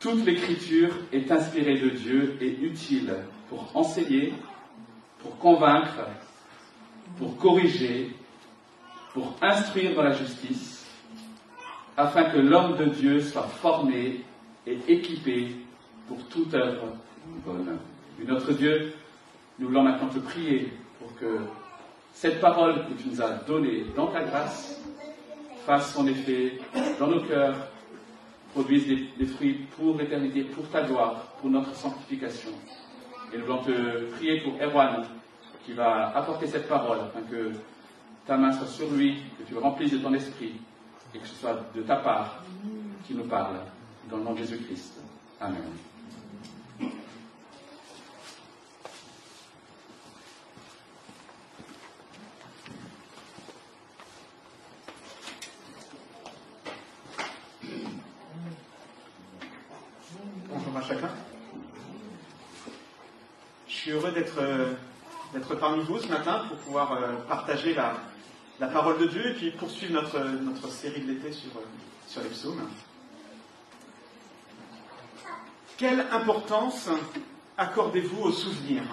Toute l'écriture est inspirée de Dieu et utile pour enseigner, pour convaincre, pour corriger, pour instruire dans la justice, afin que l'homme de Dieu soit formé et équipé pour toute œuvre bonne. Notre Dieu, nous voulons maintenant te prier pour que cette parole que tu nous as donnée dans ta grâce fasse son effet dans nos cœurs, produise des, fruits pour l'éternité, pour ta gloire, pour notre sanctification. Et nous voulons te prier pour Erwan, qui va apporter cette parole, afin que ta main soit sur lui, que tu le remplisses de ton esprit, et que ce soit de ta part qui nous parle, dans le nom de Jésus-Christ. Amen. suis heureux euh, d'être parmi vous ce matin pour pouvoir euh, partager la, parole de Dieu et puis poursuivre notre, série de l'été sur, euh, sur les psaumes. Quelle importance accordez-vous aux souvenirs?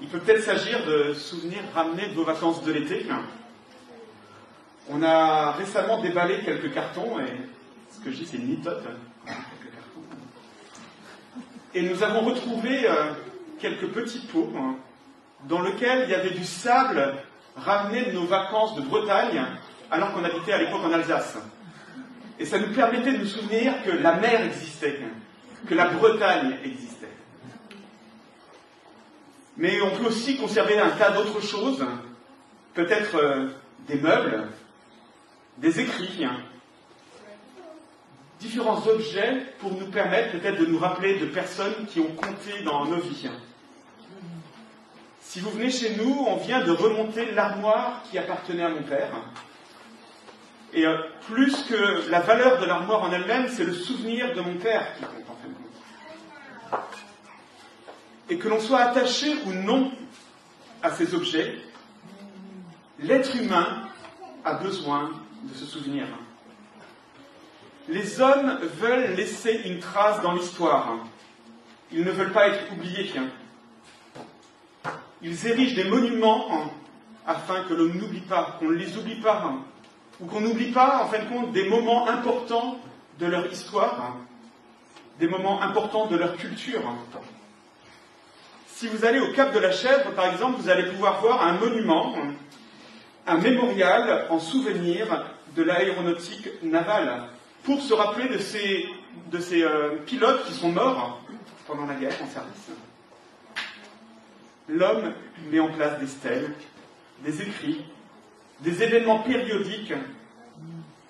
Il peut peut-être s'agir de souvenirs ramenés de vos vacances de l'été. On a récemment déballé quelques cartons et ce que je dis c'est une litote et nous avons retrouvé euh, quelques petits pots hein, dans lesquels il y avait du sable ramené de nos vacances de Bretagne alors qu'on habitait à l'époque en Alsace. Et ça nous permettait de nous souvenir que la mer existait, que la Bretagne existait. Mais on peut aussi conserver un tas d'autres choses, peut-être euh, des meubles, des écrits, hein, différents objets pour nous permettre peut-être de nous rappeler de personnes qui ont compté dans nos vies. Si vous venez chez nous, on vient de remonter l'armoire qui appartenait à mon père. Et euh, plus que la valeur de l'armoire en elle-même, c'est le souvenir de mon père qui compte en fin compte. Et que l'on soit attaché ou non à ces objets, l'être humain a besoin de se souvenir les hommes veulent laisser une trace dans l'histoire. Ils ne veulent pas être oubliés. Ils érigent des monuments afin que l'on n'oublie pas, qu'on ne les oublie pas, ou qu'on n'oublie pas, en fin de compte, des moments importants de leur histoire, des moments importants de leur culture. Si vous allez au Cap de la Chèvre, par exemple, vous allez pouvoir voir un monument, un mémorial en souvenir de l'aéronautique navale pour se rappeler de ces, de ces euh, pilotes qui sont morts pendant la guerre en service. L'homme met en place des stèles, des écrits, des événements périodiques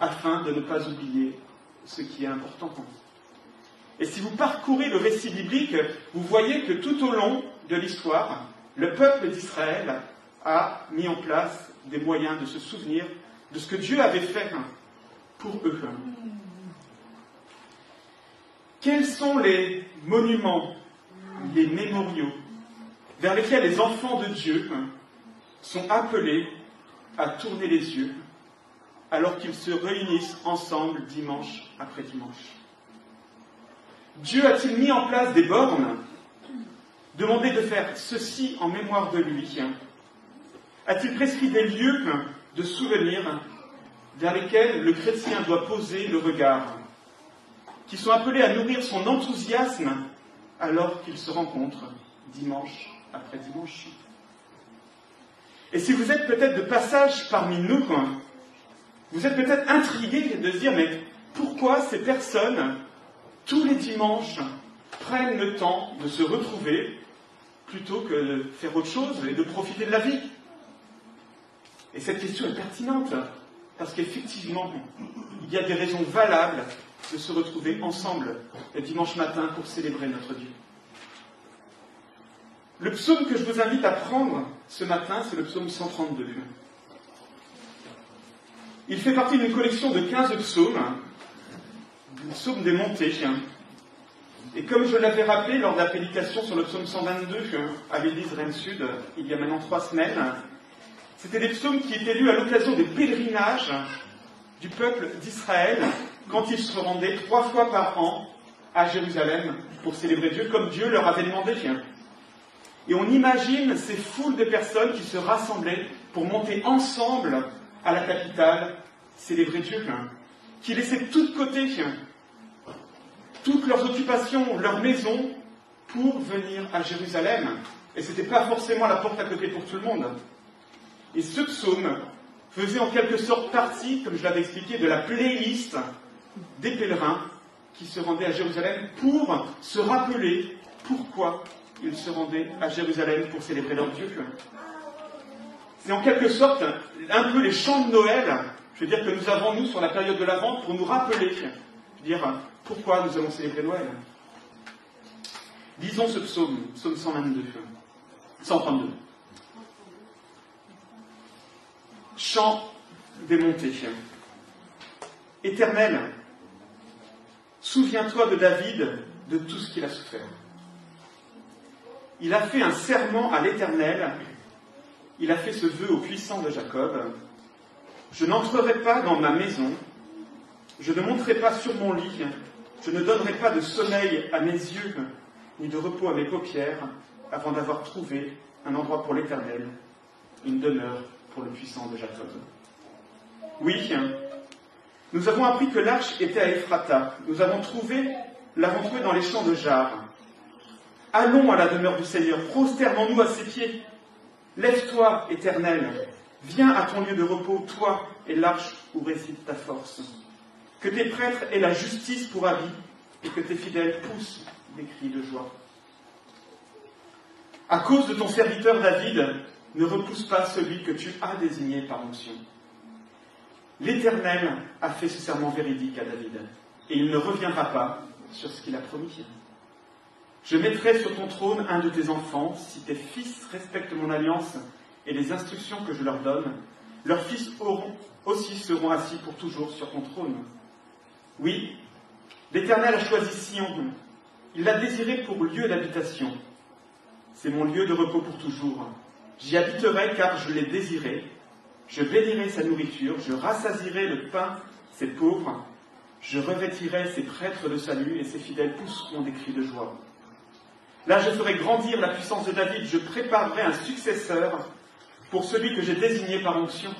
afin de ne pas oublier ce qui est important pour nous. Et si vous parcourez le récit biblique, vous voyez que tout au long de l'histoire, le peuple d'Israël a mis en place des moyens de se souvenir de ce que Dieu avait fait pour eux. Quels sont les monuments, les mémoriaux vers lesquels les enfants de Dieu sont appelés à tourner les yeux alors qu'ils se réunissent ensemble dimanche après dimanche. Dieu a-t-il mis en place des bornes? Demandé de faire ceci en mémoire de lui. A-t-il prescrit des lieux de souvenirs vers lesquels le chrétien doit poser le regard? Qui sont appelés à nourrir son enthousiasme alors qu'ils se rencontrent dimanche après dimanche. Et si vous êtes peut-être de passage parmi nous, vous êtes peut-être intrigué de se dire, mais pourquoi ces personnes, tous les dimanches, prennent le temps de se retrouver plutôt que de faire autre chose et de profiter de la vie? Et cette question est pertinente, parce qu'effectivement, il y a des raisons valables de se retrouver ensemble le dimanche matin pour célébrer notre Dieu. Le psaume que je vous invite à prendre ce matin, c'est le psaume 132. Il fait partie d'une collection de 15 psaumes, le psaume des montées. Et comme je l'avais rappelé lors de la prédication sur le psaume 122 à l'église Rennes Sud, il y a maintenant trois semaines, c'était des psaumes qui étaient lus à l'occasion des pèlerinages du peuple d'Israël quand ils se rendaient trois fois par an à Jérusalem pour célébrer Dieu comme Dieu leur avait demandé. Et on imagine ces foules de personnes qui se rassemblaient pour monter ensemble à la capitale célébrer Dieu, qui laissaient tout de côté toutes leurs occupations, leurs maisons, pour venir à Jérusalem. Et ce n'était pas forcément la porte à côté pour tout le monde. Et ce psaume faisait en quelque sorte partie, comme je l'avais expliqué, de la playlist des pèlerins qui se rendaient à Jérusalem pour se rappeler pourquoi ils se rendaient à Jérusalem pour célébrer leur Dieu. C'est en quelque sorte un peu les chants de Noël, je veux dire, que nous avons, nous, sur la période de l'Avent, pour nous rappeler, je veux dire, pourquoi nous allons célébrer Noël. Lisons ce psaume, psaume 122, 132. Chant des montées. Éternel, souviens-toi de David, de tout ce qu'il a souffert. Il a fait un serment à l'Éternel, il a fait ce vœu au puissant de Jacob. Je n'entrerai pas dans ma maison, je ne monterai pas sur mon lit, je ne donnerai pas de sommeil à mes yeux, ni de repos à mes paupières, avant d'avoir trouvé un endroit pour l'Éternel, une demeure pour le puissant de Jacob. Oui, nous avons appris que l'arche était à Ephrata. Nous avons trouvé, l'avons trouvé dans les champs de Jar. Allons à la demeure du Seigneur, prosternons-nous à ses pieds. Lève-toi, Éternel, viens à ton lieu de repos, toi et l'arche où réside ta force. Que tes prêtres aient la justice pour habit et que tes fidèles poussent des cris de joie. À cause de ton serviteur David, ne repousse pas celui que tu as désigné par onction. L'Éternel a fait ce serment véridique à David, et il ne reviendra pas sur ce qu'il a promis. Je mettrai sur ton trône un de tes enfants, si tes fils respectent mon alliance et les instructions que je leur donne, leurs fils auront, aussi seront assis pour toujours sur ton trône. Oui, l'Éternel a choisi Sion, il l'a désiré pour lieu d'habitation. C'est mon lieu de repos pour toujours. J'y habiterai car je l'ai désiré. Je bénirai sa nourriture, je rassasirai le pain ses pauvres, je revêtirai ses prêtres de salut et ses fidèles pousseront des cris de joie. Là, je ferai grandir la puissance de David, je préparerai un successeur pour celui que j'ai désigné par onction.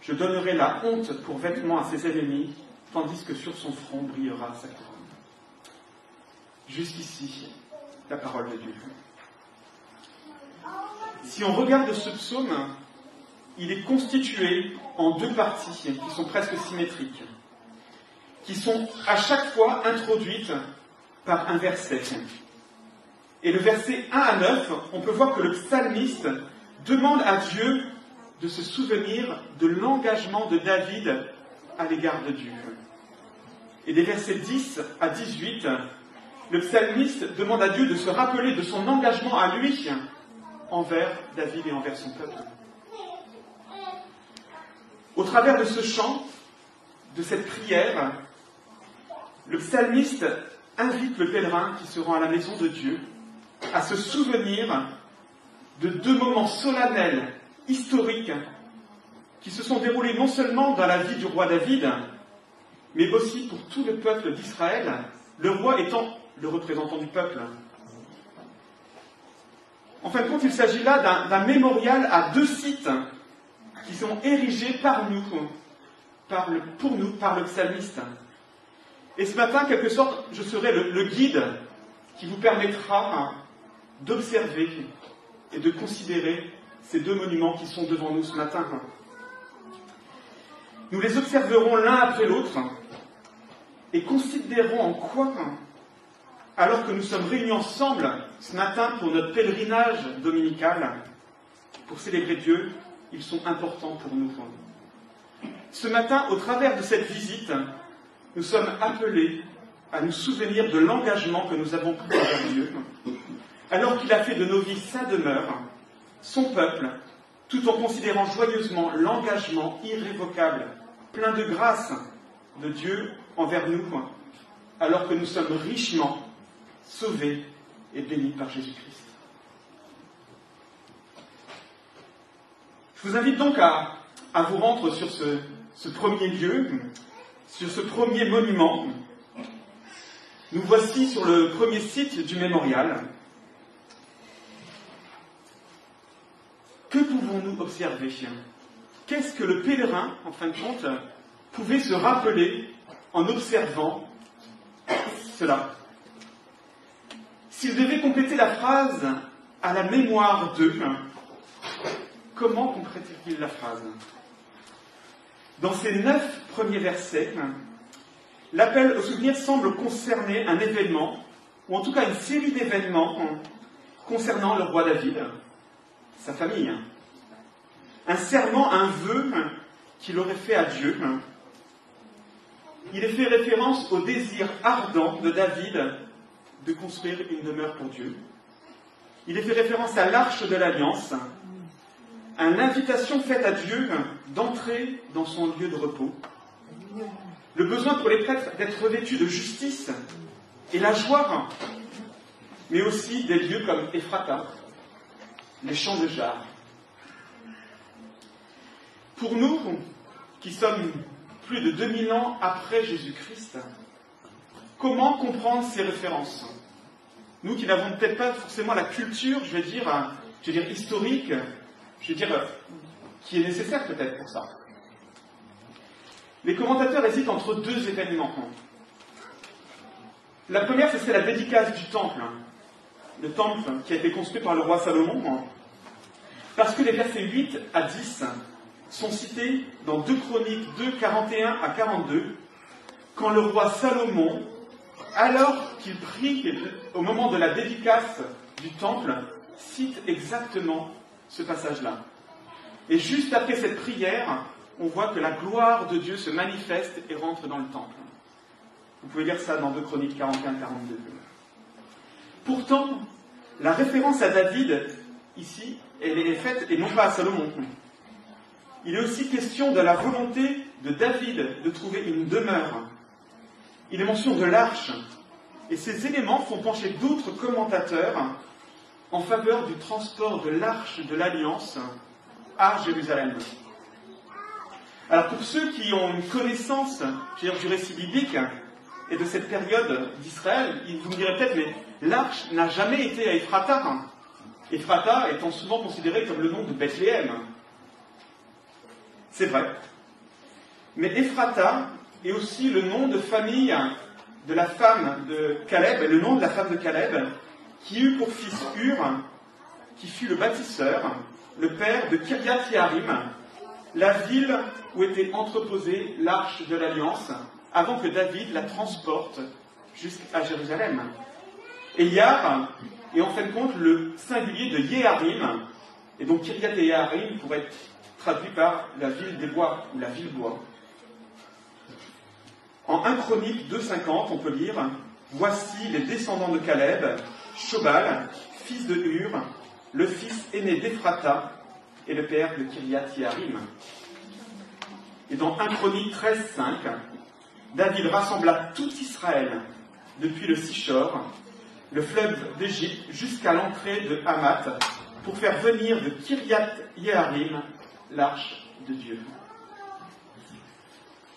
Je donnerai la honte pour vêtement à ses ennemis, tandis que sur son front brillera sa couronne. Jusqu'ici, la parole de Dieu. Si on regarde ce psaume, il est constitué en deux parties qui sont presque symétriques, qui sont à chaque fois introduites par un verset. Et le verset 1 à 9, on peut voir que le psalmiste demande à Dieu de se souvenir de l'engagement de David à l'égard de Dieu. Et des versets 10 à 18, le psalmiste demande à Dieu de se rappeler de son engagement à lui envers David et envers son peuple. Au travers de ce chant, de cette prière, le psalmiste invite le pèlerin qui se rend à la maison de Dieu à se souvenir de deux moments solennels, historiques, qui se sont déroulés non seulement dans la vie du roi David, mais aussi pour tout le peuple d'Israël, le roi étant le représentant du peuple. En fin de compte, il s'agit là d'un mémorial à deux sites qui sont érigés par nous, par le, pour nous, par le psalmiste. Et ce matin, quelque sorte, je serai le guide qui vous permettra d'observer et de considérer ces deux monuments qui sont devant nous ce matin. Nous les observerons l'un après l'autre et considérons en quoi, alors que nous sommes réunis ensemble ce matin pour notre pèlerinage dominical, pour célébrer Dieu, ils sont importants pour nous. Ce matin, au travers de cette visite, nous sommes appelés à nous souvenir de l'engagement que nous avons pris envers Dieu, alors qu'il a fait de nos vies sa demeure, son peuple, tout en considérant joyeusement l'engagement irrévocable, plein de grâce de Dieu envers nous, alors que nous sommes richement sauvés et bénis par Jésus-Christ. Je vous invite donc à, vous rendre sur ce, ce premier lieu sur ce premier monument, nous voici sur le premier site du mémorial. Que pouvons-nous observer. Qu'est-ce que le pèlerin, en fin de compte, pouvait se rappeler en observant cela? S'il devait compléter la phrase à la mémoire d'eux, comment complétait-il la phrase? Dans ces neuf premiers versets, l'appel au souvenir semble concerner un événement, ou en tout cas une série d'événements concernant le roi David, sa famille. Un serment, un vœu qu'il aurait fait à Dieu. Il est fait référence au désir ardent de David de construire une demeure pour Dieu. Il est fait référence à l'arche de l'alliance, à l'invitation faite à Dieu d'entrer dans son lieu de repos, le besoin pour les prêtres d'être revêtus de justice et la joie, mais aussi des lieux comme Ephrata, les champs de jarre. Pour nous, qui sommes plus de 2000 ans après Jésus-Christ, comment comprendre ces références? Nous qui n'avons peut-être pas forcément la culture, je vais dire, je vais dire historique, je vais dire, qui est nécessaire peut-être pour ça. Les commentateurs hésitent entre deux événements. La première, c'est la dédicace du temple. Le temple qui a été construit par le roi Salomon. Parce que les versets 8 à 10 sont cités dans 2 Chroniques 2, 41 à 42, quand le roi Salomon, alors qu'il prie au moment de la dédicace du temple, cite exactement ce passage-là. Et juste après cette prière, on voit que la gloire de Dieu se manifeste et rentre dans le temple. Vous pouvez lire ça dans 2 Chroniques 41-42. Pourtant, la référence à David, ici, elle est faite, et non pas à Salomon. Il est aussi question de la volonté de David de trouver une demeure. Il est mention de l'arche, et ces éléments font pencher d'autres commentateurs en faveur du transport de l'arche de l'Alliance à Jérusalem. Alors pour ceux qui ont une connaissance du récit biblique et de cette période d'Israël, vous me direz peut-être, mais l'arche n'a jamais été à Ephrata. Ephrata étant souvent considéré comme le nom de Bethléem. C'est vrai. Mais Ephrata est aussi le nom de famille de la femme de Caleb, le nom de la femme de Caleb, qui eut pour fils Hur, qui fut le bâtisseur, le père de Kiryat Yarim, la ville où était entreposée l'arche de l'Alliance, avant que David la transporte jusqu'à Jérusalem. Et Yar est en fin de compte le singulier de Yeharim, et donc Kiryat et Yeharim pourrait être traduit par la ville des bois, ou la ville bois. En 1 Chronique 2.50, on peut lire Voici les descendants de Caleb, Shobal, fils de Hur, le fils aîné d'Ephrata et le père de Kiryat Yarim. Et dans 1 Chronique 13.5, David rassembla tout Israël depuis le Sichor, le fleuve d'Égypte, jusqu'à l'entrée de Hamath, pour faire venir de Kiryat Yarim l'arche de Dieu.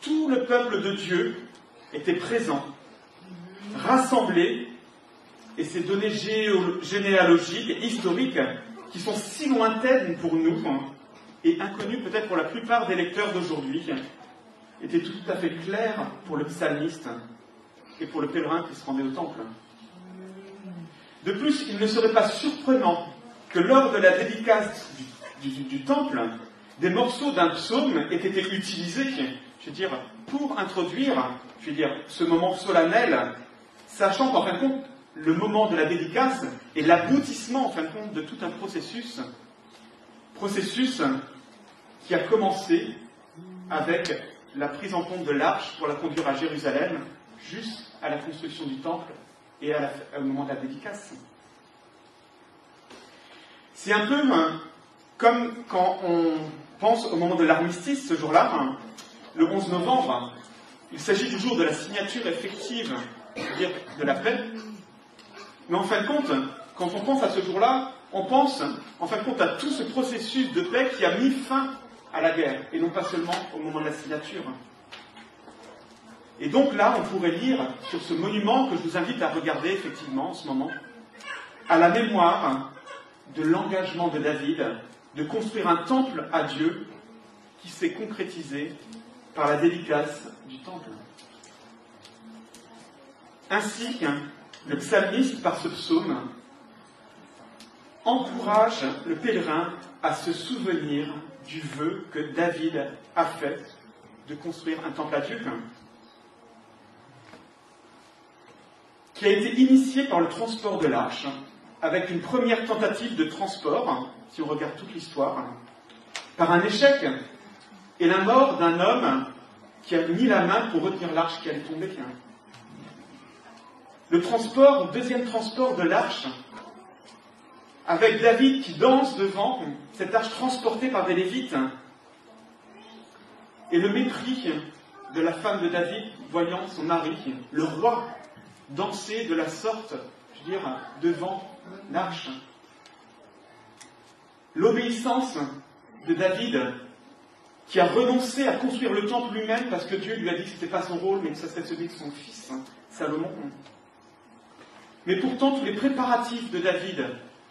Tout le peuple de Dieu était présent, rassemblé, et ces données généalogiques historiques qui sont si lointaines pour nous hein, et inconnues peut-être pour la plupart des lecteurs d'aujourd'hui, étaient tout à fait claires pour le psalmiste et pour le pèlerin qui se rendait au temple. De plus, il ne serait pas surprenant que lors de la dédicace du temple, des morceaux d'un psaume aient été utilisés, je veux dire, pour introduire, ce moment solennel, sachant qu'en fin de compte, le moment de la dédicace est l'aboutissement, en fin de tout un processus, processus qui a commencé avec la prise en compte de l'arche pour la conduire à Jérusalem, jusqu'à la construction du temple et au moment de la dédicace. C'est un peu hein, comme quand on pense au moment de l'armistice, ce jour-là, hein, le 11 novembre, il s'agit du jour de la signature effective, de la paix. Mais en fin de compte, quand on pense à ce jour-là, on pense en fin de compte à tout ce processus de paix qui a mis fin à la guerre, et non pas seulement au moment de la signature. Et donc là, on pourrait lire sur ce monument que je vous invite à regarder effectivement en ce moment, à la mémoire de l'engagement de David de construire un temple à Dieu qui s'est concrétisé par la dédicace du temple. Ainsi, le psalmiste, par ce psaume, encourage le pèlerin à se souvenir du vœu que David a fait de construire un temple à Dieu, qui a été initié par le transport de l'arche, avec une première tentative de transport, si on regarde toute l'histoire, par un échec et la mort d'un homme qui a mis la main pour retenir l'arche qui allait tomber. Le transport, le deuxième transport de l'arche, avec David qui danse devant cette arche transportée par des Lévites, et le mépris de la femme de David voyant son mari, le roi, danser de la sorte, je veux dire, devant l'arche. L'obéissance de David, qui a renoncé à construire le temple lui-même parce que Dieu lui a dit que ce n'était pas son rôle, mais que ce serait celui de son fils, Salomon. Mais pourtant, tous les préparatifs de David,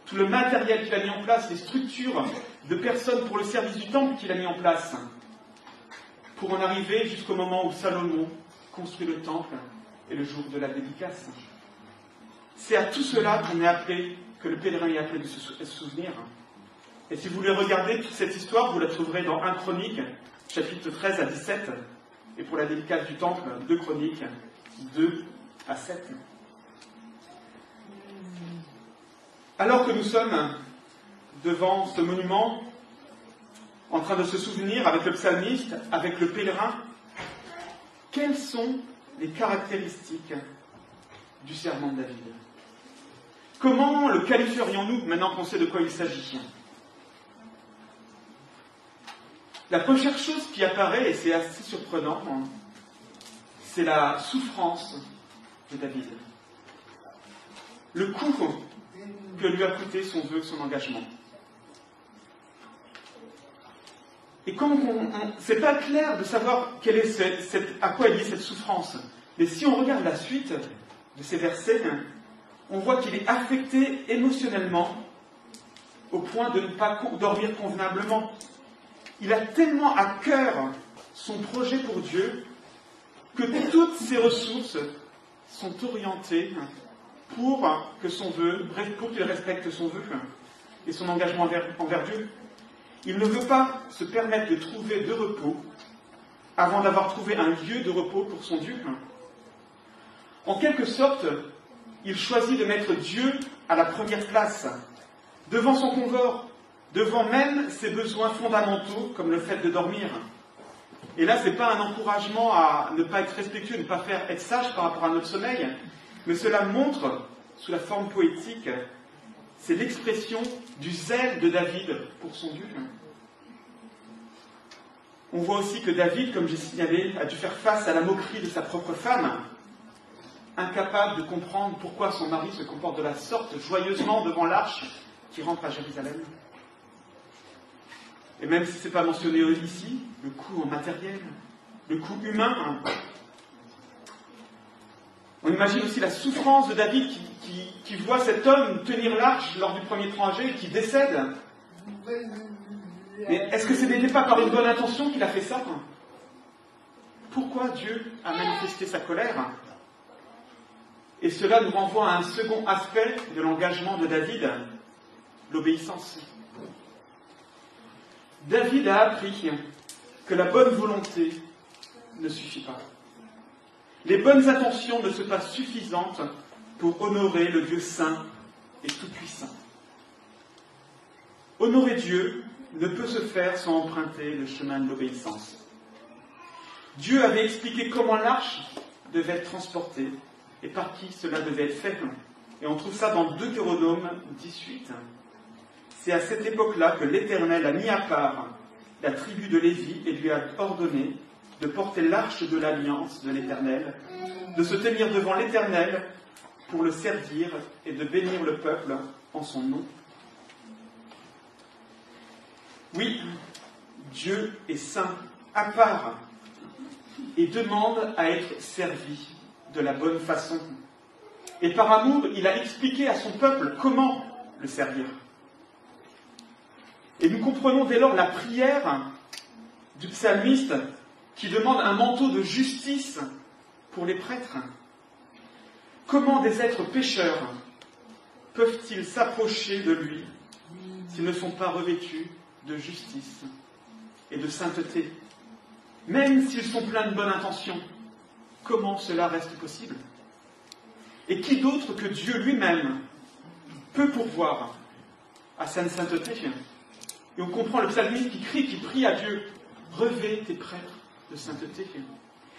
tout le matériel qu'il a mis en place, les structures de personnes pour le service du temple qu'il a mis en place, pour en arriver jusqu'au moment où Salomon construit le temple et le jour de la dédicace. C'est à tout cela qu'on est appelé, que le pèlerin est appelé de se souvenir. Et si vous voulez regarder toute cette histoire, vous la trouverez dans 1 Chronique, chapitre 13 à 17, et pour la dédicace du temple, 2 Chroniques, 2 à 7. Alors que nous sommes devant ce monument, en train de se souvenir avec le psalmiste, avec le pèlerin, quelles sont les caractéristiques du serment de David? Comment le qualifierions-nous maintenant qu'on sait de quoi il s'agit? La première chose qui apparaît, et c'est assez surprenant, c'est la souffrance de David. Le coup que lui a coûté son vœu, son engagement. Et on, c'est pas clair de savoir à quoi est liée cette souffrance. Mais si on regarde la suite de ces versets, on voit qu'il est affecté émotionnellement au point de ne pas dormir convenablement. Il a tellement à cœur son projet pour Dieu que toutes ses ressources sont orientées pour que son vœu, pour qu'il respecte son vœu et son engagement envers, Dieu. Il ne veut pas se permettre de trouver de repos avant d'avoir trouvé un lieu de repos pour son Dieu. En quelque sorte, il choisit de mettre Dieu à la première place, devant son confort, devant même ses besoins fondamentaux, comme le fait de dormir. Et là, ce n'est pas un encouragement à ne pas être respectueux, ne pas faire être sage par rapport à notre sommeil, mais cela montre, sous la forme poétique, c'est l'expression du zèle de David pour son Dieu. On voit aussi que David, comme j'ai signalé, a dû faire face à la moquerie de sa propre femme, incapable de comprendre pourquoi son mari se comporte de la sorte joyeusement devant l'arche qui rentre à Jérusalem. Et même si ce n'est pas mentionné ici, le coût en matériel, le coût humain, on imagine aussi la souffrance de David qui, voit cet homme tenir l'arche lors du premier trajet et qui décède. Mais est-ce que ce n'était pas par une bonne intention qu'il a fait ça Pourquoi Dieu a manifesté sa colère? Et cela nous renvoie à un second aspect de l'engagement de David, l'obéissance. David a appris que la bonne volonté ne suffit pas. Les bonnes intentions ne sont pas suffisantes pour honorer le Dieu saint et tout-puissant. Honorer Dieu ne peut se faire sans emprunter le chemin de l'obéissance. Dieu avait expliqué comment l'arche devait être transportée et par qui cela devait être fait. Et on trouve ça dans Deutéronome 18. C'est à cette époque-là que l'Éternel a mis à part la tribu de Lévi et lui a ordonné de porter l'arche de l'alliance de l'Éternel, de se tenir devant l'Éternel pour le servir et de bénir le peuple en son nom. Oui, Dieu est saint, à part. et demande à être servi de la bonne façon. Et par amour, il a expliqué à son peuple comment le servir. Et nous comprenons dès lors la prière du psalmiste qui demande un manteau de justice pour les prêtres. Comment des êtres pécheurs peuvent-ils s'approcher de lui s'ils ne sont pas revêtus de justice et de sainteté? Même s'ils sont pleins de bonnes intentions, comment cela reste possible? Et qui d'autre que Dieu lui-même peut pourvoir à sa sainteté? Et on comprend le psalmiste qui crie, qui prie à Dieu, revêt tes prêtres de sainteté.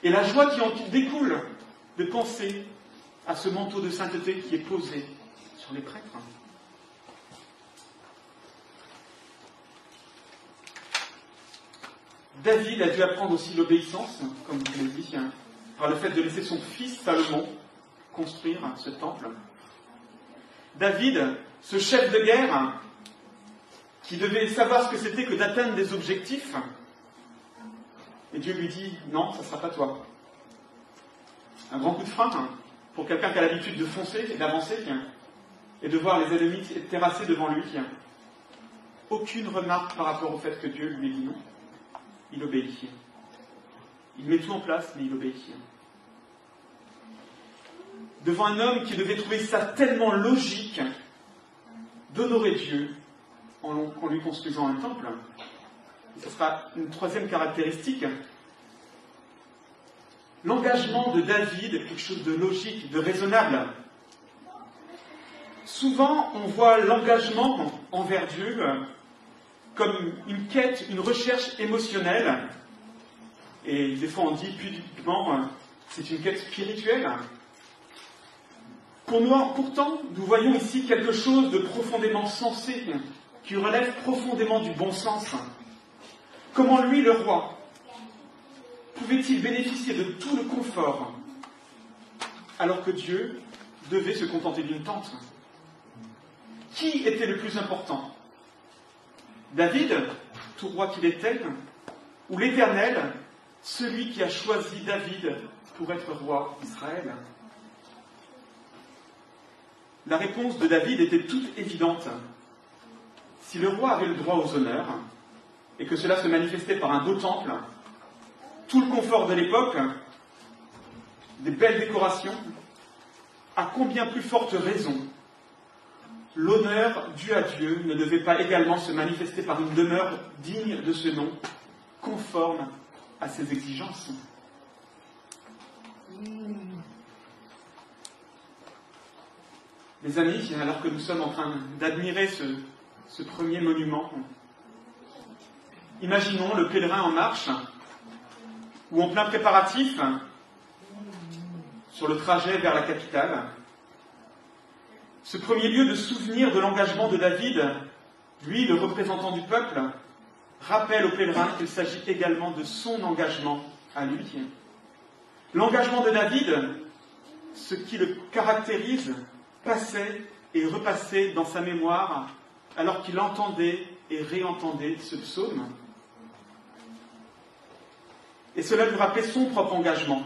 Et la joie qui en découle de penser à ce manteau de sainteté qui est posé sur les prêtres. David a dû apprendre aussi l'obéissance, comme vous l'avez dit, hein, par le fait de laisser son fils Salomon construire ce temple. David, ce chef de guerre, qui devait savoir ce que c'était que d'atteindre des objectifs, et Dieu lui dit, non, ça ne sera pas toi. Un grand coup de frein hein, pour quelqu'un qui a l'habitude de foncer, d'avancer, et de voir les ennemis terrassés devant lui. Aucune remarque par rapport au fait que Dieu lui dit non. Il obéit. Il met tout en place, mais il obéit. Devant un homme qui devait trouver ça tellement logique d'honorer Dieu en lui construisant un temple, ce sera une troisième caractéristique. L'engagement de David est quelque chose de logique, de raisonnable. Souvent, on voit l'engagement envers Dieu comme une quête, une recherche émotionnelle. Et des fois, on dit publiquement, c'est une quête spirituelle. Pour nous, pourtant, nous voyons ici quelque chose de profondément sensé, qui relève profondément du bon sens. Comment lui, le roi, pouvait-il bénéficier de tout le confort alors que Dieu devait se contenter d'une tente? Qui était le plus important? David, tout roi qu'il était, ou l'Éternel, celui qui a choisi David pour être roi d'Israël? La réponse de David était toute évidente. Si le roi avait le droit aux honneurs, et que cela se manifestait par un beau temple, tout le confort de l'époque, des belles décorations, à combien plus forte raison l'honneur dû à Dieu ne devait pas également se manifester par une demeure digne de ce nom, conforme à ses exigences. Les amis, alors que nous sommes en train d'admirer ce, ce premier monument, Imaginons le pèlerin en marche, ou en plein préparatif, sur le trajet vers la capitale. Ce premier lieu de souvenir de l'engagement de David, lui, le représentant du peuple, rappelle au pèlerin qu'il s'agit également de son engagement à lui. L'engagement de David, ce qui le caractérise, passait et repassait dans sa mémoire alors qu'il entendait et réentendait ce psaume. Et cela lui rappelait son propre engagement,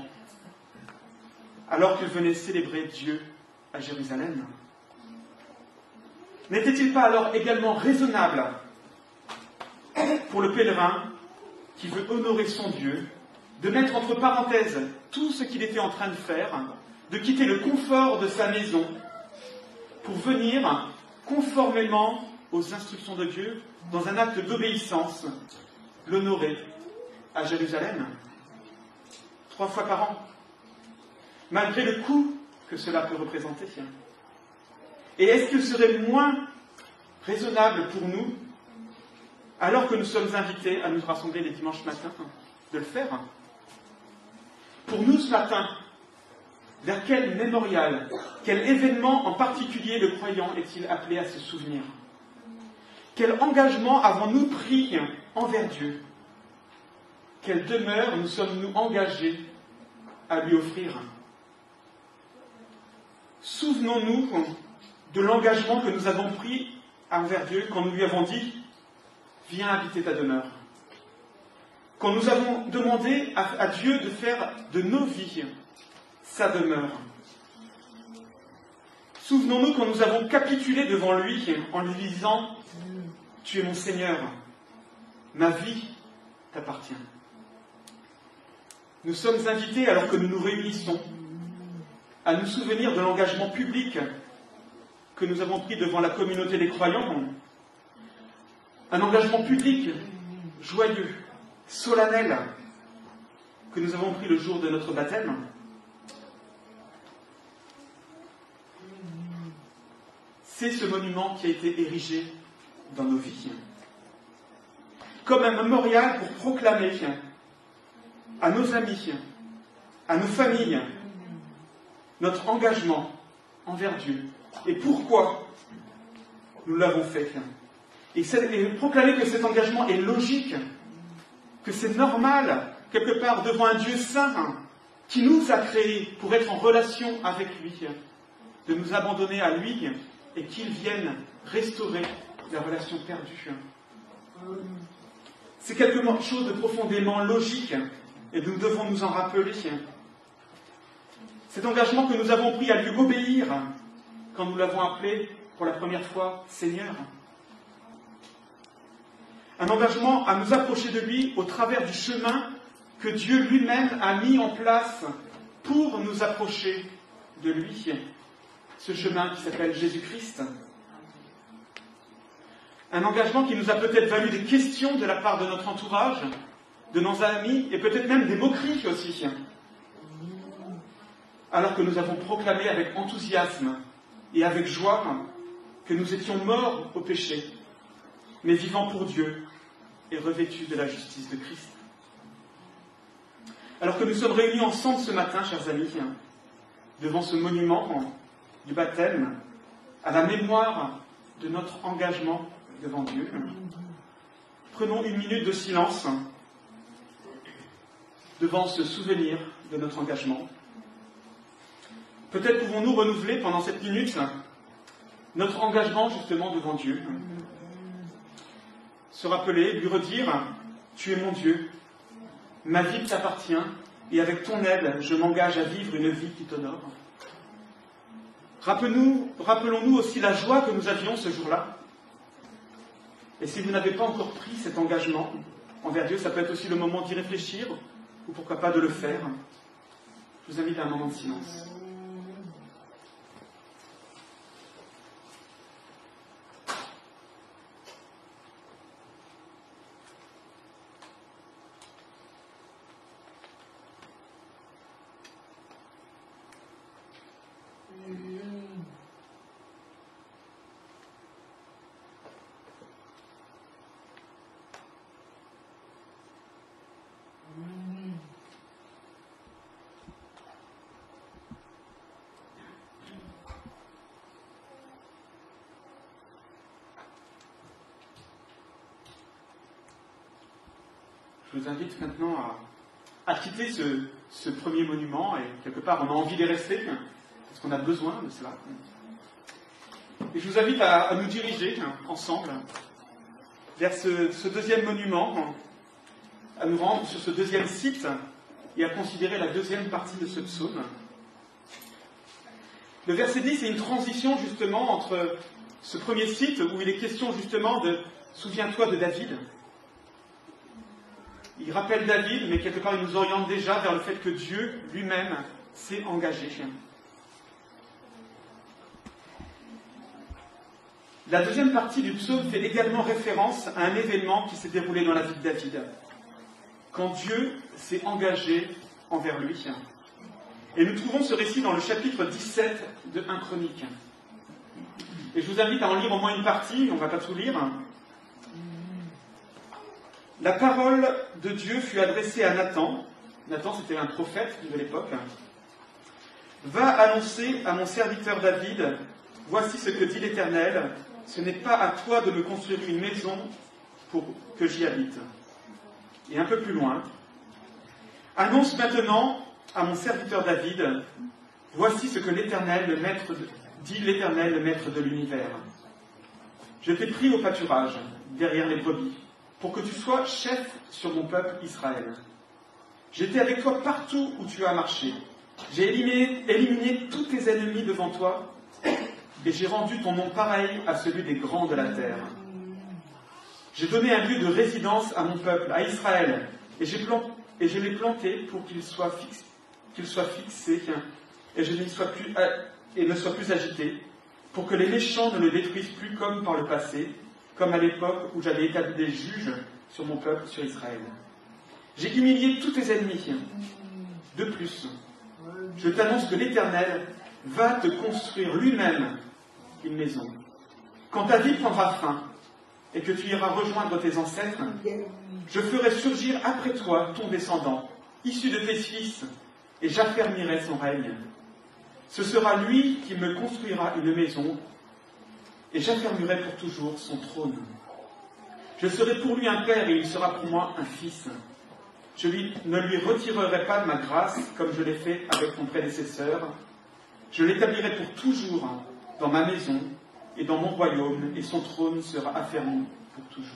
alors qu'il venait célébrer Dieu à Jérusalem. N'était-il pas alors également raisonnable pour le pèlerin qui veut honorer son Dieu de mettre entre parenthèses tout ce qu'il était en train de faire, de quitter le confort de sa maison pour venir conformément aux instructions de Dieu dans un acte d'obéissance, l'honorer à Jérusalem, trois fois par an, malgré le coût que cela peut représenter. Et est-ce qu'il serait moins raisonnable pour nous, alors que nous sommes invités à nous rassembler les dimanches matins, de le faire Pour nous ce matin, vers quel mémorial, quel événement en particulier le croyant est-il appelé à se souvenir Quel engagement avons-nous pris envers Dieu? Quelle demeure nous sommes-nous engagés à lui offrir? Souvenons-nous de l'engagement que nous avons pris envers Dieu quand nous lui avons dit Viens habiter ta demeure. quand nous avons demandé à, Dieu de faire de nos vies sa demeure. Souvenons-nous quand nous avons capitulé devant lui en lui disant Tu es mon Seigneur, ma vie t'appartient. Nous sommes invités, alors que nous nous réunissons, à nous souvenir de l'engagement public que nous avons pris devant la communauté des croyants, un engagement public joyeux, solennel, que nous avons pris le jour de notre baptême. C'est ce monument qui a été érigé dans nos vies, comme un mémorial pour proclamer à nos amis, à nos familles, notre engagement envers Dieu et pourquoi nous l'avons fait. Et, proclamer que cet engagement est logique, que c'est normal, quelque part, devant un Dieu saint qui nous a créés pour être en relation avec lui, de nous abandonner à lui et qu'il vienne restaurer la relation perdue. C'est quelque chose de profondément logique et nous devons nous en rappeler. Cet engagement que nous avons pris à lui obéir quand nous l'avons appelé pour la première fois Seigneur. Un engagement à nous approcher de lui au travers du chemin que Dieu lui-même a mis en place pour nous approcher de lui. Ce chemin qui s'appelle Jésus-Christ. Un engagement qui nous a peut-être valu des questions de la part de notre entourage, de nos amis et peut-être même des moqueries aussi. Alors que nous avons proclamé avec enthousiasme et avec joie que nous étions morts au péché, mais vivants pour Dieu et revêtus de la justice de Christ. Alors que nous sommes réunis ensemble ce matin, chers amis, devant ce monument du baptême, à la mémoire de notre engagement devant Dieu, prenons une minute de silence devant ce souvenir de notre engagement Peut-être pouvons-nous renouveler pendant cette minute notre engagement justement devant Dieu. Se rappeler, lui redire, tu es mon Dieu, ma vie t'appartient, et avec ton aide, je m'engage à vivre une vie qui t'honore. Rappelons-nous aussi la joie que nous avions ce jour-là. Et si vous n'avez pas encore pris cet engagement envers Dieu, ça peut être aussi le moment d'y réfléchir, ou pourquoi pas de le faire. Je vous invite à un moment de silence. Vous invite maintenant à, quitter ce, premier monument et quelque part on a envie d'y rester parce qu'on a besoin de cela. Et je vous invite à, nous diriger ensemble vers ce, deuxième monument, à nous rendre sur ce deuxième site et à considérer la deuxième partie de ce psaume. Le verset 10 c'est une transition justement entre ce premier site où il est question justement de Souviens-toi de David, il rappelle David, mais quelque part il nous oriente déjà vers le fait que Dieu lui-même s'est engagé. La deuxième partie du psaume fait également référence à un événement qui s'est déroulé dans la vie de David, quand Dieu s'est engagé envers lui. Et nous trouvons ce récit dans le chapitre 17 de 1 Chronique. Et je vous invite à en lire au moins une partie, on ne va pas tout lire. La parole de Dieu fut adressée à Nathan. Nathan, c'était un prophète de l'époque. Va annoncer à mon serviteur David, voici ce que dit l'Éternel, ce n'est pas à toi de me construire une maison pour que j'y habite. Et un peu plus loin, annonce maintenant à mon serviteur David, voici ce que l'Éternel, le maître, dit l'Éternel, le maître de l'univers. Je t'ai pris au pâturage, derrière les brebis pour que tu sois chef sur mon peuple Israël. J'étais avec toi partout où tu as marché. J'ai éliminé, tous tes ennemis devant toi et j'ai rendu ton nom pareil à celui des grands de la terre. J'ai donné un lieu de résidence à mon peuple, à Israël, et, et je l'ai planté pour qu'il soit, qu'il soit fixé et, je ne sois et ne soit plus agité, pour que les méchants ne le détruisent plus comme par le passé, comme à l'époque où j'avais établi des juges sur mon peuple, sur Israël. J'ai humilié tous tes ennemis. De plus, je t'annonce que l'Éternel va te construire lui-même une maison. Quand ta vie prendra fin et que tu iras rejoindre tes ancêtres, je ferai surgir après toi ton descendant, issu de tes fils, et j'affermirai son règne. Ce sera lui qui me construira une maison, et j'affermirai pour toujours son trône. Je serai pour lui un père et il sera pour moi un fils. Je ne lui retirerai pas de ma grâce comme je l'ai fait avec mon prédécesseur. Je l'établirai pour toujours dans ma maison et dans mon royaume, et son trône sera affermi pour toujours.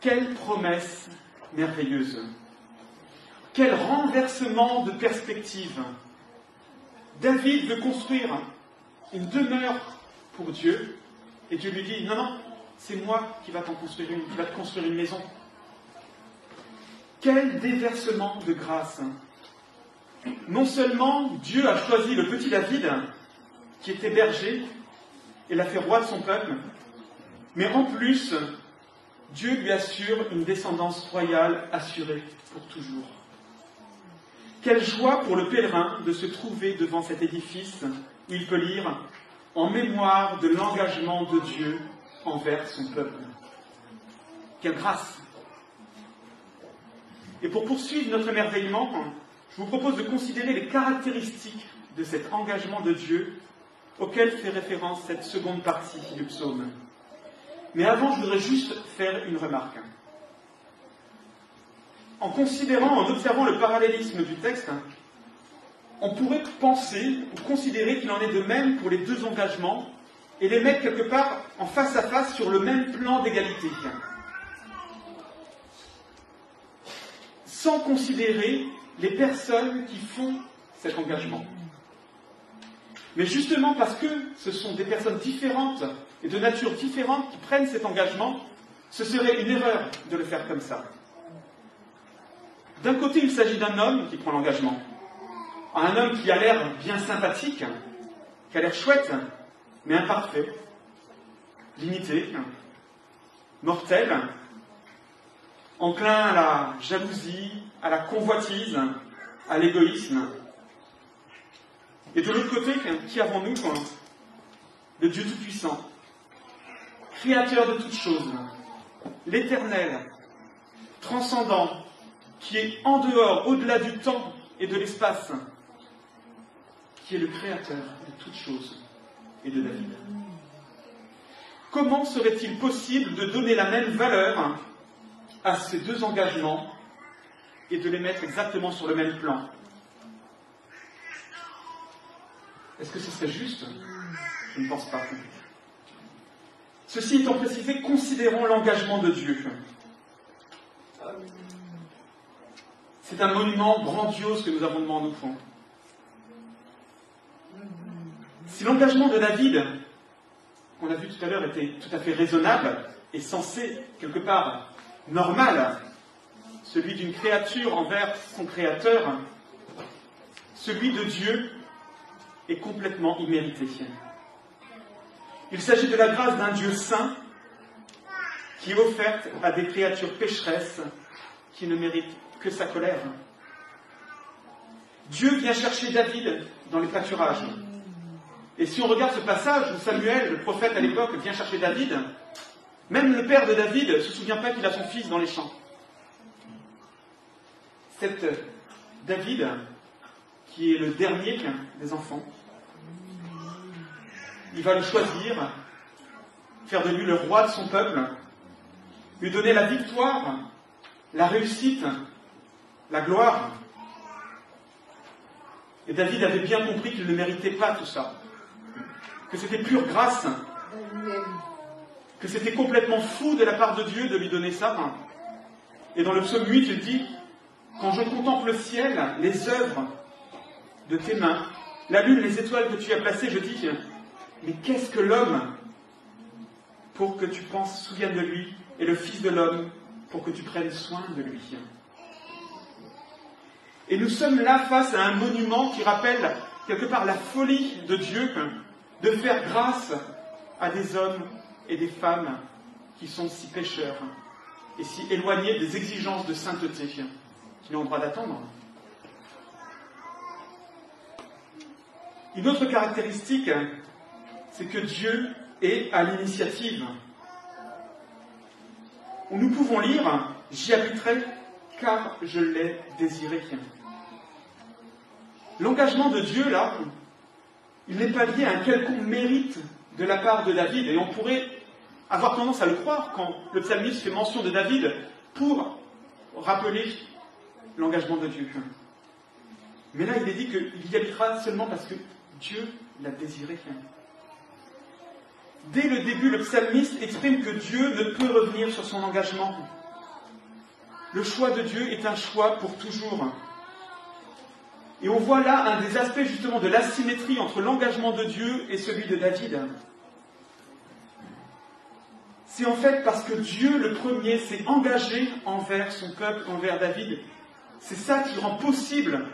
Quelle promesse merveilleuse Quel renversement de perspective David veut construire une demeure pour Dieu, et Dieu lui dit, non, non, c'est moi qui va te construire une maison. Quel déversement de grâce Non seulement Dieu a choisi le petit David, qui était berger, et l'a fait roi de son peuple, mais en plus, Dieu lui assure une descendance royale assurée pour toujours. Quelle joie pour le pèlerin de se trouver devant cet édifice il peut lire en mémoire de l'engagement de Dieu envers son peuple. Quelle grâce Et pour poursuivre notre émerveillement, je vous propose de considérer les caractéristiques de cet engagement de Dieu auquel fait référence cette seconde partie du psaume. Mais avant, je voudrais juste faire une remarque. En considérant, en observant le parallélisme du texte, on pourrait penser ou considérer qu'il en est de même pour les deux engagements et les mettre quelque part en face à face sur le même plan d'égalité. Sans considérer les personnes qui font cet engagement. Mais justement parce que ce sont des personnes différentes et de nature différente qui prennent cet engagement, ce serait une erreur de le faire comme ça. D'un côté, il s'agit d'un homme qui prend l'engagement. Un homme qui a l'air bien sympathique, qui a l'air chouette, mais imparfait, limité, mortel, enclin à la jalousie, à la convoitise, à l'égoïsme. Et de l'autre côté, qui avons-nous Le Dieu Tout-Puissant, Créateur de toutes choses, l'Éternel, transcendant, qui est en dehors, au-delà du temps et de l'espace, qui est le Créateur de toutes choses et de David. Comment serait-il possible de donner la même valeur à ces deux engagements et de les mettre exactement sur le même plan? Est-ce que ce serait juste? Je ne pense pas. Ceci étant précisé, considérons l'engagement de Dieu. C'est un monument grandiose que nous avons devant nous. Si l'engagement de David, qu'on a vu tout à l'heure, était tout à fait raisonnable et censé, quelque part, normal, celui d'une créature envers son créateur, celui de Dieu est complètement immérité. Il s'agit de la grâce d'un Dieu saint qui est offerte à des créatures pécheresses qui ne méritent que sa colère. Dieu vient chercher David dans les pâturages. Et si on regarde ce passage où Samuel, le prophète à l'époque, vient chercher David, même le père de David ne se souvient pas qu'il a son fils dans les champs. Cet David, qui est le dernier des enfants, il va le choisir, faire de lui le roi de son peuple, lui donner la victoire, la réussite, la gloire. Et David avait bien compris qu'il ne méritait pas tout ça, que c'était pure grâce. que c'était complètement fou de la part de Dieu de lui donner ça. Et dans le psaume 8, il dit Quand je contemple le ciel, les œuvres de tes mains, la lune, les étoiles que tu as placées, je dis Mais qu'est-ce que l'homme pour que tu penses, souviennes de lui, et le Fils de l'homme pour que tu prennes soin de lui? Et nous sommes là face à un monument qui rappelle quelque part la folie de Dieu de faire grâce à des hommes et des femmes qui sont si pécheurs et si éloignés des exigences de sainteté qu'ils ont le droit d'attendre. Une autre caractéristique, c'est que Dieu est à l'initiative. Nous pouvons lire J'y habiterai car je l'ai désiré. L'engagement de Dieu, là, il n'est pas lié à un quelconque mérite de la part de David. Et on pourrait avoir tendance à le croire quand le psalmiste fait mention de David pour rappeler l'engagement de Dieu. Mais là, il est dit qu'il y habitera seulement parce que Dieu l'a désiré. Dès le début, le psalmiste exprime que Dieu ne peut revenir sur son engagement. Le choix de Dieu est un choix pour toujours. Et on voit là un des aspects justement de l'asymétrie entre l'engagement de Dieu et celui de David. C'est en fait parce que Dieu, le premier, s'est engagé envers son peuple, envers David. C'est ça qui rend possible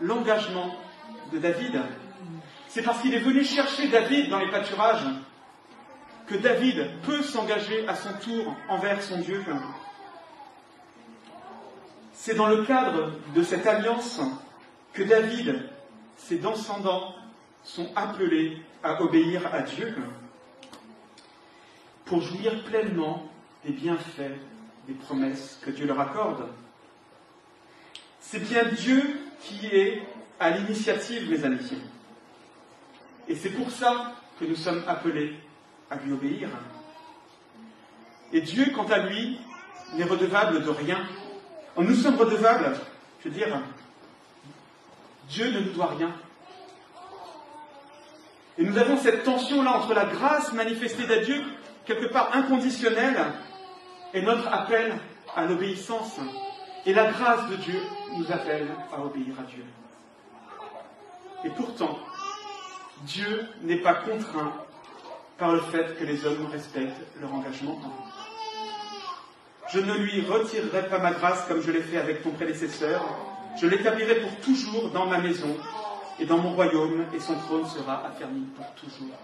l'engagement de David. C'est parce qu'il est venu chercher David dans les pâturages que David peut s'engager à son tour envers son Dieu. C'est dans le cadre de cette alliance que David, ses descendants, sont appelés à obéir à Dieu pour jouir pleinement des bienfaits, des promesses que Dieu leur accorde. C'est bien Dieu qui est à l'initiative, mes amis. Et c'est pour ça que nous sommes appelés à lui obéir. Et Dieu, quant à lui, n'est redevable de rien. Nous sommes redevables, je veux dire, Dieu ne nous doit rien. Et nous avons cette tension-là entre la grâce manifestée d'à Dieu, quelque part inconditionnelle, et notre appel à l'obéissance. Et la grâce de Dieu nous appelle à obéir à Dieu. Et pourtant, Dieu n'est pas contraint par le fait que les hommes respectent leur engagement. Je ne lui retirerai pas ma grâce comme je l'ai fait avec ton prédécesseur. Je l'établirai pour toujours dans ma maison et dans mon royaume, et son trône sera affermi pour toujours.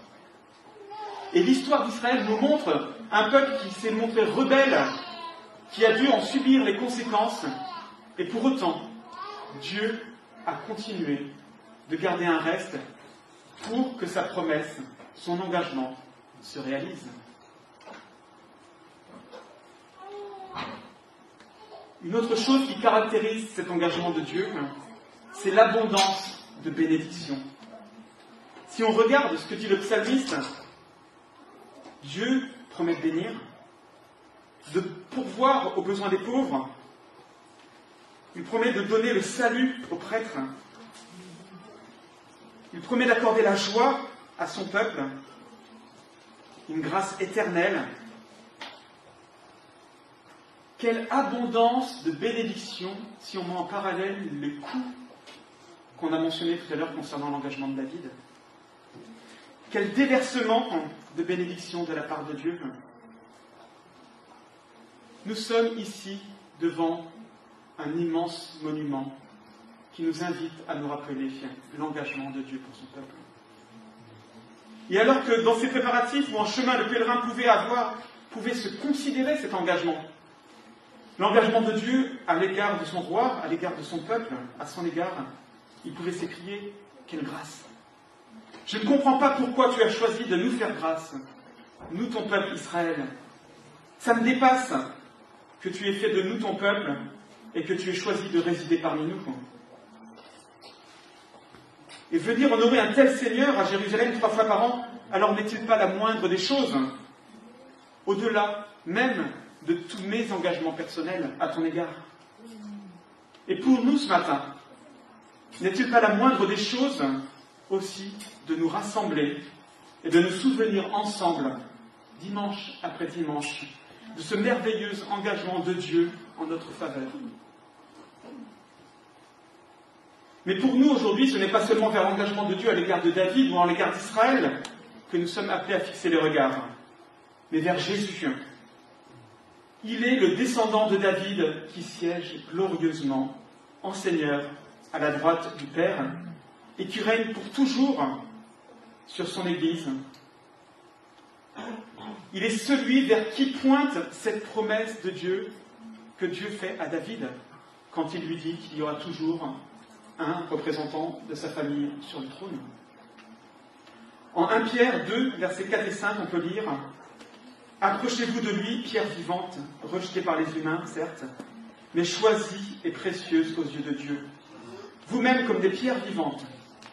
Et l'histoire d'Israël nous montre un peuple qui s'est montré rebelle, qui a dû en subir les conséquences, et pour autant, Dieu a continué de garder un reste pour que sa promesse, son engagement, se réalise. Une autre chose qui caractérise cet engagement de Dieu, c'est l'abondance de bénédictions. Si on regarde ce que dit le psalmiste, Dieu promet de bénir, de pourvoir aux besoins des pauvres, il promet de donner le salut aux prêtres, il promet d'accorder la joie à son peuple, une grâce éternelle. Quelle abondance de bénédictions si on met en parallèle les coûts qu'on a mentionnés tout à l'heure concernant l'engagement de David. Quel déversement de bénédictions de la part de Dieu. Nous sommes ici devant un immense monument qui nous invite à nous rappeler l'engagement de Dieu pour son peuple. Et alors que dans ces préparatifs ou en chemin, le pèlerin pouvait avoir, pouvait se considérer cet engagement, l'engagement de Dieu à l'égard de son roi, à l'égard de son peuple, à son égard, il pouvait s'écrier Quelle grâce Je ne comprends pas pourquoi tu as choisi de nous faire grâce, nous ton peuple Israël. Ça me dépasse que tu aies fait de nous ton peuple et que tu aies choisi de résider parmi nous. Et venir honorer un tel Seigneur à Jérusalem trois fois par an, alors n'est-il pas la moindre des choses? Au-delà même de tous mes engagements personnels à ton égard. Et pour nous ce matin, n'est-il pas la moindre des choses aussi de nous rassembler et de nous souvenir ensemble dimanche après dimanche, de ce merveilleux engagement de Dieu en notre faveur? Mais pour nous aujourd'hui, ce n'est pas seulement vers l'engagement de Dieu à l'égard de David ou à l'égard d'Israël que nous sommes appelés à fixer les regards, mais vers Jésus. Il est le descendant de David qui siège glorieusement en Seigneur à la droite du Père et qui règne pour toujours sur son Église. Il est celui vers qui pointe cette promesse de Dieu que Dieu fait à David quand il lui dit qu'il y aura toujours un représentant de sa famille sur le trône. En 1 Pierre 2, versets 4 et 5, on peut lire Approchez-vous de lui, pierre vivante, rejetée par les humains, certes, mais choisie et précieuse aux yeux de Dieu. Vous-même, comme des pierres vivantes,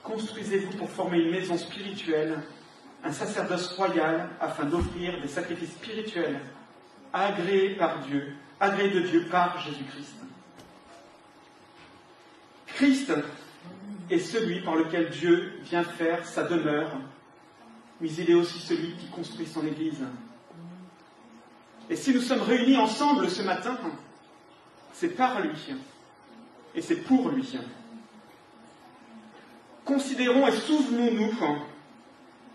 construisez-vous pour former une maison spirituelle, un sacerdoce royal, afin d'offrir des sacrifices spirituels agréés par Dieu, agréés de Dieu par Jésus-Christ. Christ est celui par lequel Dieu vient faire sa demeure, mais il est aussi celui qui construit son Église. Et si nous sommes réunis ensemble ce matin, c'est par lui et c'est pour lui. Considérons et souvenons-nous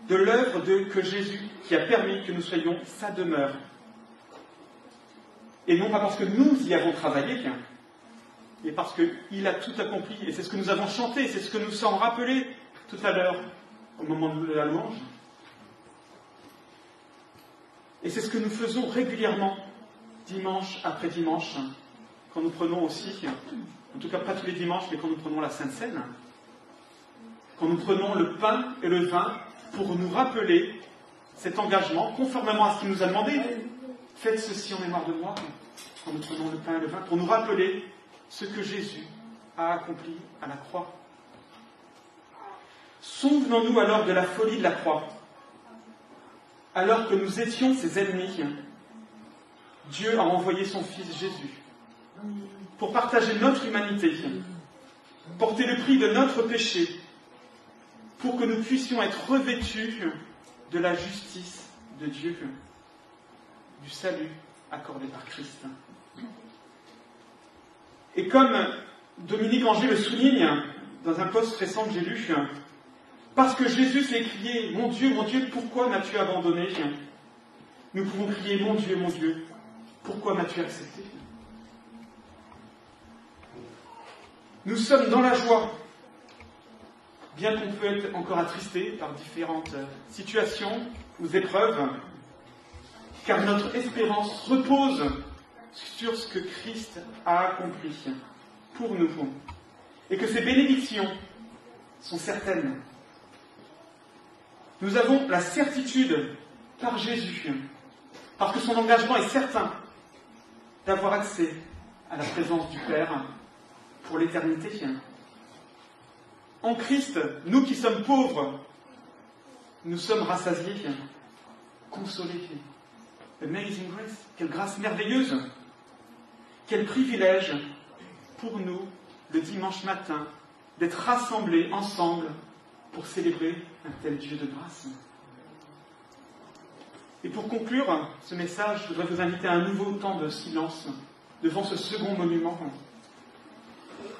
de l'œuvre que Jésus qui a permis que nous soyons sa demeure. Et non pas parce que nous y avons travaillé, mais parce qu'il a tout accompli. Et c'est ce que nous avons chanté, c'est ce que nous sommes rappelés tout à l'heure au moment de la louange. Et c'est ce que nous faisons régulièrement, dimanche après dimanche, quand nous prenons aussi, en tout cas pas tous les dimanches, mais quand nous prenons la Sainte Seine, quand nous prenons le pain et le vin pour nous rappeler cet engagement, conformément à ce qu'il nous a demandé. Faites ceci en mémoire de moi, quand nous prenons le pain et le vin, pour nous rappeler ce que Jésus a accompli à la croix. Souvenons-nous alors de la folie de la croix. Alors que nous étions ses ennemis, Dieu a envoyé son Fils Jésus pour partager notre humanité, porter le prix de notre péché, pour que nous puissions être revêtus de la justice de Dieu, du salut accordé par Christ. Et comme Dominique Angers le souligne dans un post récent que j'ai lu, parce que Jésus s'est crié Mon Dieu, mon Dieu, pourquoi m'as-tu abandonné Nous pouvons crier Mon Dieu, mon Dieu, pourquoi m'as-tu accepté? Nous sommes dans la joie, bien qu'on peut être encore attristé par différentes situations ou épreuves, car notre espérance repose sur ce que Christ a accompli pour nous, et que ses bénédictions sont certaines. Nous avons la certitude par Jésus, parce que son engagement est certain, d'avoir accès à la présence du Père pour l'éternité. En Christ, nous qui sommes pauvres, nous sommes rassasiés, consolés. Amazing grace, quelle grâce merveilleuse, quel privilège pour nous le dimanche matin d'être rassemblés ensemble pour célébrer un tel Dieu de grâce. Et pour conclure ce message, je voudrais vous inviter à un nouveau temps de silence devant ce second monument.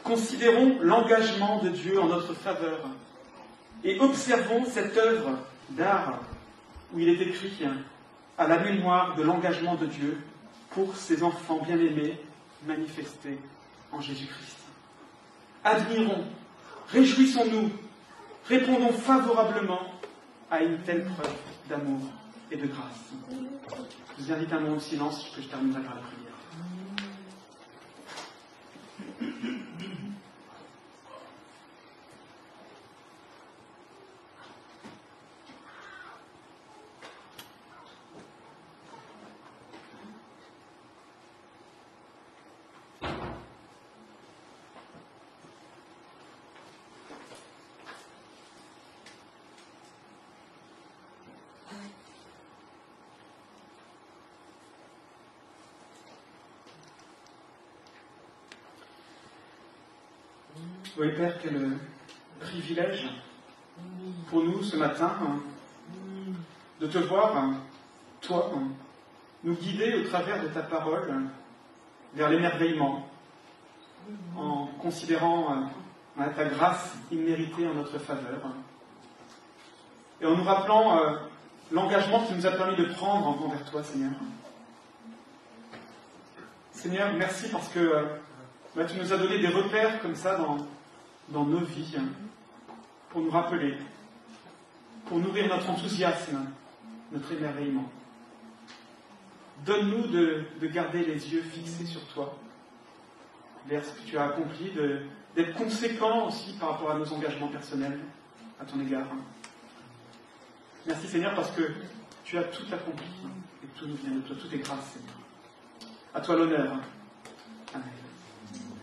Considérons l'engagement de Dieu en notre faveur et observons cette œuvre d'art où il est écrit à la mémoire de l'engagement de Dieu pour ses enfants bien-aimés manifestés en Jésus-Christ. Admirons, réjouissons-nous, répondons favorablement à une telle preuve d'amour et de grâce. Je vous invite un moment de silence que je terminerai par la prière. Oui, Père, quel privilège pour nous ce matin hein, de te voir hein, toi, hein, nous guider au travers de ta parole vers l'émerveillement, en considérant hein, ta grâce imméritée en notre faveur, et en nous rappelant euh, l'engagement que tu nous as permis de prendre envers toi, Seigneur. Seigneur, merci parce que euh, bah, tu nous as donné des repères comme ça dans, dans nos vies, pour nous rappeler, pour nourrir notre enthousiasme, notre émerveillement. Donne-nous de, garder les yeux fixés sur toi, vers ce que tu as accompli, d'être conséquent aussi par rapport à nos engagements personnels à ton égard. Merci Seigneur parce que tu as tout accompli et tout nous vient de toi, tout est grâce Seigneur. À toi l'honneur. Amen.